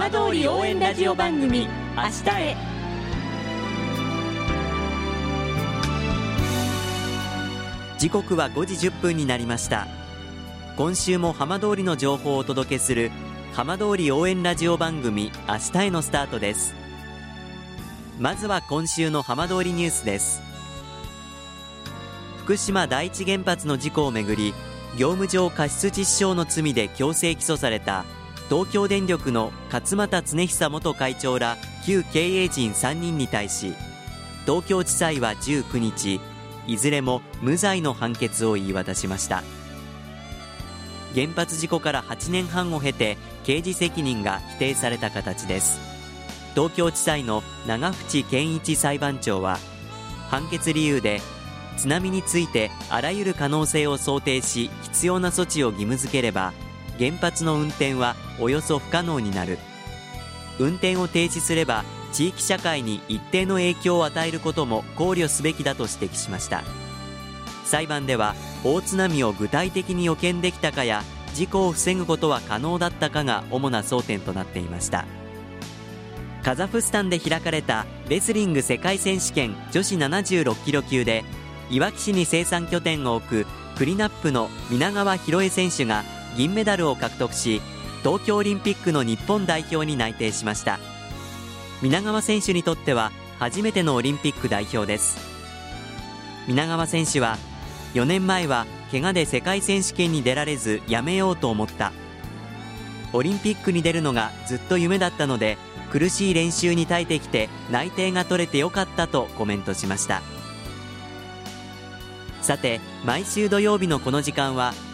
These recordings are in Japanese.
浜通り応援ラジオ番組「明日へ」時刻は5時1分になりました。今週も浜通りの情報をお届けする浜通り応援ラジオ番組明日へのスタートです。まずは今週の浜通りニュースです。福島第一原発の事故をめぐり業務上過失致死傷の罪で強制起訴された東京電力の勝俣恒久元会長ら旧経営陣3人に対し東京地裁は19日いずれも無罪の判決を言い渡しました。原発事故から8年半を経て刑事責任が否定された形です。東京地裁の長渕健一裁判長は判決理由で津波についてあらゆる可能性を想定し必要な措置を義務付ければ原発の運転はおよそ不可能になる。運転を停止すれば地域社会に一定の影響を与えることも考慮すべきだと指摘しました。裁判では大津波を具体的に予見できたかや事故を防ぐことは可能だったかが主な争点となっていました。カザフスタンで開かれたレスリング世界選手権女子76キロ級でいわき市に生産拠点を置くクリナップの皆川博恵選手が銀メダルを獲得し東京オリンピックの日本代表に内定しました。皆川選手にとっては初めてのオリンピック代表です。皆川選手は4年前は怪我で世界選手権に出られずやめようと思った。オリンピックに出るのがずっと夢だったので苦しい練習に耐えてきて内定が取れてよかったとコメントしました。さて毎週土曜日のこの時間は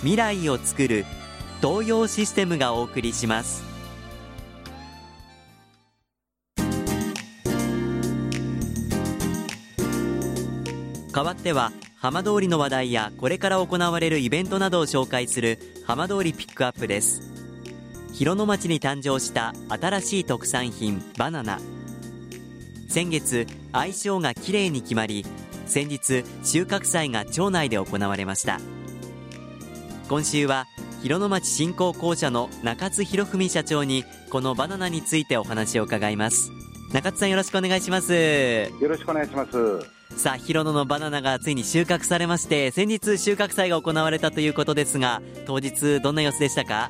未来をつくる東洋システムがお送りします。代わっては浜通りの話題やこれから行われるイベントなどを紹介する浜通りピックアップです。広野町に誕生した新しい特産品バナナ。先月相性がきれいに決まり先日収穫祭が町内で行われました。今週は広野町振興公社の中津博文社長にこのバナナについてお話を伺います。中津さんよろしくお願いします。よろしくお願いします。さあ広野のバナナがついに収穫されまして先日収穫祭が行われたということですが当日どんな様子でしたか？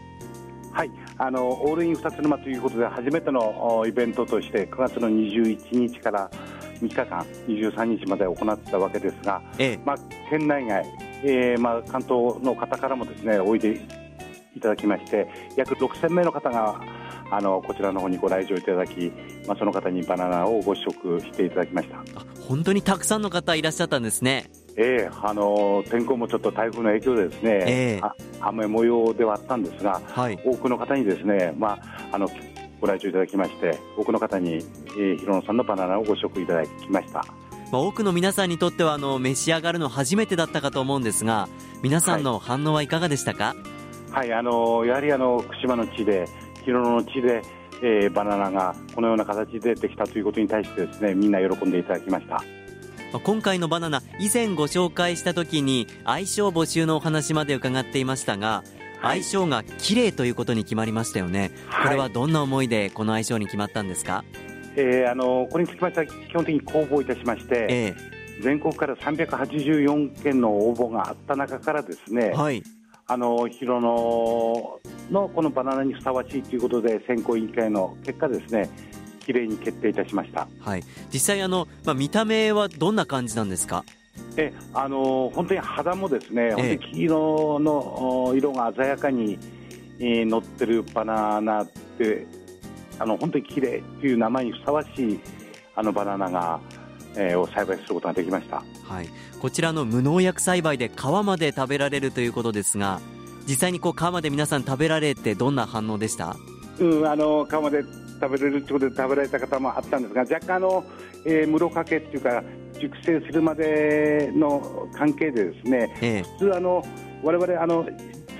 はい。あのオールイン二つ沼ということで初めてのイベントとして9月の21日から3日間23日まで行ったわけですが、ええ、まあ、県内外、えーまあ、関東の方からもですねおいでいただきまして約6000名の方があのこちらの方にご来場いただき、まあ、その方にバナナをご試食していただきました本当にたくさんの方いらっしゃったんですね。えー、あの天候もちょっと台風の影響でですね、えー、雨模様ではあったんですが、はい、多くの方にですね、まあ、あのご来場いただきまして多くの方に、えー、広野さんのバナナをご試食いただきました。まあ、多くの皆さんにとってはあの召し上がるの初めてだったかと思うんですが皆さんの反応はいかがでしたか、はい、はい、あのやはりあの福島の地で広野の地で、えー、バナナがこのような形でできたということに対してですねみんな喜んでいただきました。今回のバナナ以前ご紹介した時に相性募集のお話まで伺っていましたが相性が綺麗ということに決まりましたよね、はい、これはどんな思いでこの相性に決まったんですか、えー、あのこれにつきましては基本的に公募いたしまして、えー、全国から384件の応募があった中からですね、はい、あの広野のこのバナナにふさわしいということで選考委員会の結果ですねきれいに決定いたしました、はい、実際あの、まあ、見た目はどんな感じなんですか？えあの本当に肌もですね、本当に黄色の色が鮮やかに、えー、乗ってるバナナってあの本当に綺麗という名前にふさわしいあのバナナが、えー、を栽培することができました、はい、こちらの無農薬栽培で皮まで食べられるということですが実際にこう皮まで皆さん食べられてどんな反応でした？うん、あの皮まで食べれるということで食べられた方もあったんですが若干あの、えー、室掛けっていうか熟成するまでの関係でですね、ええ、普通あの我々あの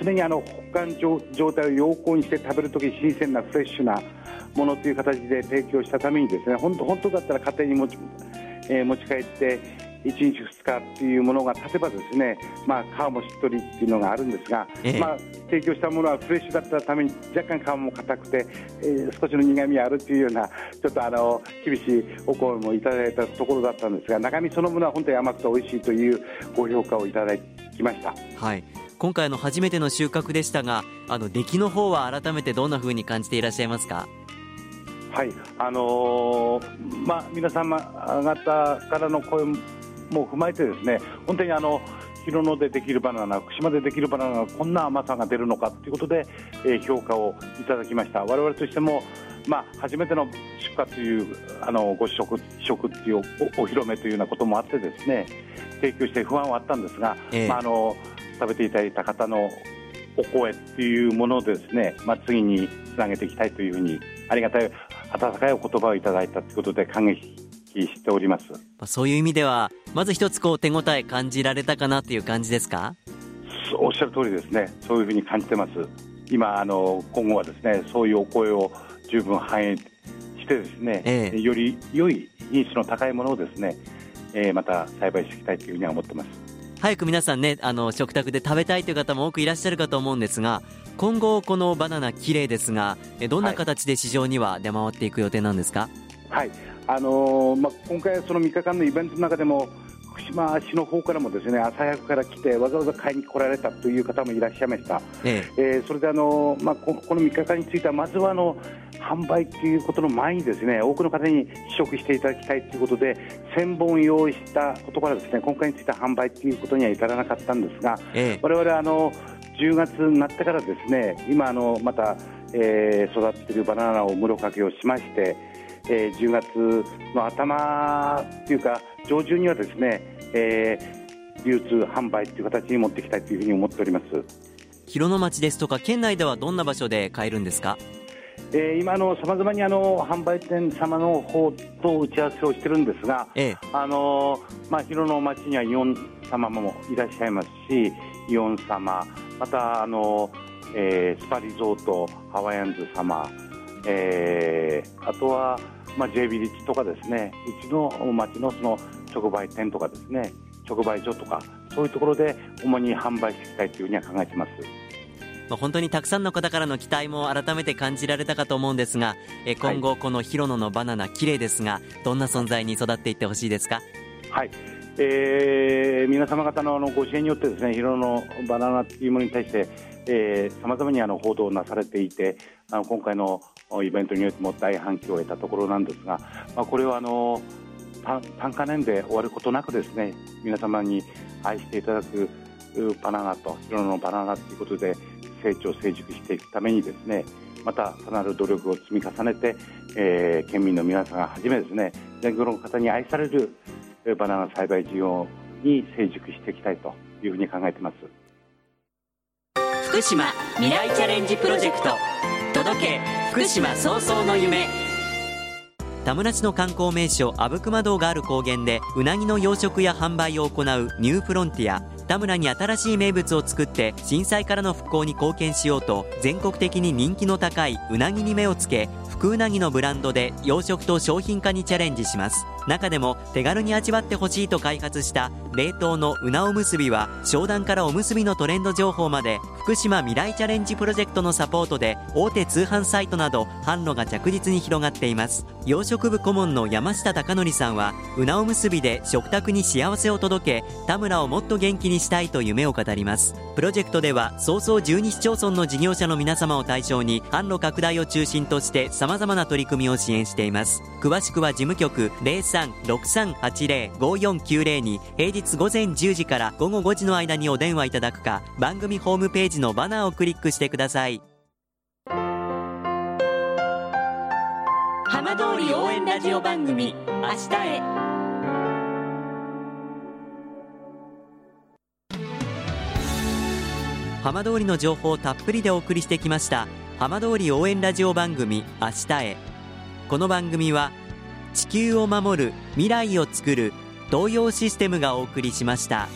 常にあの保管状態を陽光にして食べるとき新鮮なフレッシュなものという形で提供したためにですね本当本当だったら家庭に持ち,、えー、持ち帰って1日2日っていうものが経てばですね、まあ、皮もしっとりっていうのがあるんですが、ええ、まあ、提供したものはフレッシュだったために若干皮も硬くて、えー、少しの苦みがあるっていうようなちょっとあの厳しいお声もいただいたところだったんですが中身そのものは本当に甘くて美味しいというご評価をいただきました。はい。今回の初めての収穫でしたがあの出来の方は改めてどんなふうに感じていらっしゃいますか？はい。あのー、まあ、皆様方からの声も踏まえてですね本当にあの広野でできるバナナ福島でできるバナナがこんな甘さが出るのかということで、えー、評価をいただきました。我々としても、まあ、初めての出荷というあのご試食試食っていうおお披露目というようなこともあってですね提供して不安はあったんですが、えー、まあ、あの食べていただいた方のお声っていうものをですね、まあ、次につなげていきたいというふうにありがたい温かいお言葉をいただいたということで感激しております。そういう意味ではまず一つこう手応え感じられたかなという感じですか？おっしゃる通りですね。そういうふうに感じてます。今あの今後はですねそういうお声を十分反映してですね、ええ、より良い品質の高いものをですね、えー、また栽培していきたいというふうには思ってます。早く皆さんねあの食卓で食べたいという方も多くいらっしゃるかと思うんですが今後このバナナ綺麗ですがどんな形で市場には出回っていく予定なんですか？はい。あのー、まあ、今回、その3日間のイベントの中でも福島市の方からもですね朝早くから来てわざわざ買いに来られたという方もいらっしゃいました、ええ。えー、それであの、まあ、ここの3日間についてはまずはあの販売ということの前にですね多くの方に試食していただきたいということで1000本用意したことからですね今回については販売ということには至らなかったんですが、ええ、我々あの10月になってからですね今あのまた、えー、育っているバナナを室掛けをしましてえー、10月の頭というか上旬にはですね、えー、流通販売という形に持っていきたいというふうに思っております。広野町ですとか県内ではどんな場所で買えるんですか？えー、今のさまざまにあの販売店様の方と打ち合わせをしてるんですが、ええ、あのまあ、広野町にはイオン様もいらっしゃいますしイオン様またあの、えー、スパリゾートハワイアンズ様、えー、あとはまあ、J ビリッジとかですねうちの町のその直売店とかですね直売所とかそういうところで主に販売していきたいというふうには考えています。まあ、本当にたくさんの方からの期待も改めて感じられたかと思うんですが、え今後、この広野のバナナ、綺麗ですが、どんな存在に育っていってほしいですか？はい、えー、皆様方のあのご支援によってですね広野のバナナというものに対してさまざまにあの報道なされていてあの今回のイベントによっても大反響を得たところなんですが、まあ、これはあの単価年で終わることなくですね皆様に愛していただくバナナと広野のバナナということで成長成熟していくためにですねまたさらなる努力を積み重ねて、えー、県民の皆さんがはじめですね全国の方に愛されるバナナ栽培事業に成熟していきたいというふうに考えています。福島未来チャレンジプロジェクト。届け福島早々の夢。田村市の観光名所阿武隈道がある高原でうなぎの養殖や販売を行うニューフロンティア。田村に新しい名物を作って震災からの復興に貢献しようと全国的に人気の高いうなぎに目をつけ福うなぎのブランドで養殖と商品化にチャレンジします中でも手軽に味わってほしいと開発した冷凍のうなおむすびは商談からおむすびのトレンド情報まで福島未来チャレンジプロジェクトのサポートで大手通販サイトなど販路が着実に広がっています。養殖部顧問の山下貴則さんはうなおむすびで食卓に幸せを届け田村をもっと元気にしたいと夢を語ります。プロジェクトでは早々12市町村の事業者の皆様を対象に販路拡大を中心として様々な取り組みを支援しています。詳しくは事務局0363805490に平日午前10時から午後5時の間にお電話いただくか番組ホームページのバナーをクリックしてください。浜通り応援ラジオ番組明日へ。浜通りの情報をたっぷりでお送りしてきました浜通り応援ラジオ番組明日へ。この番組は地球を守る未来をつくる東洋システムがお送りしました。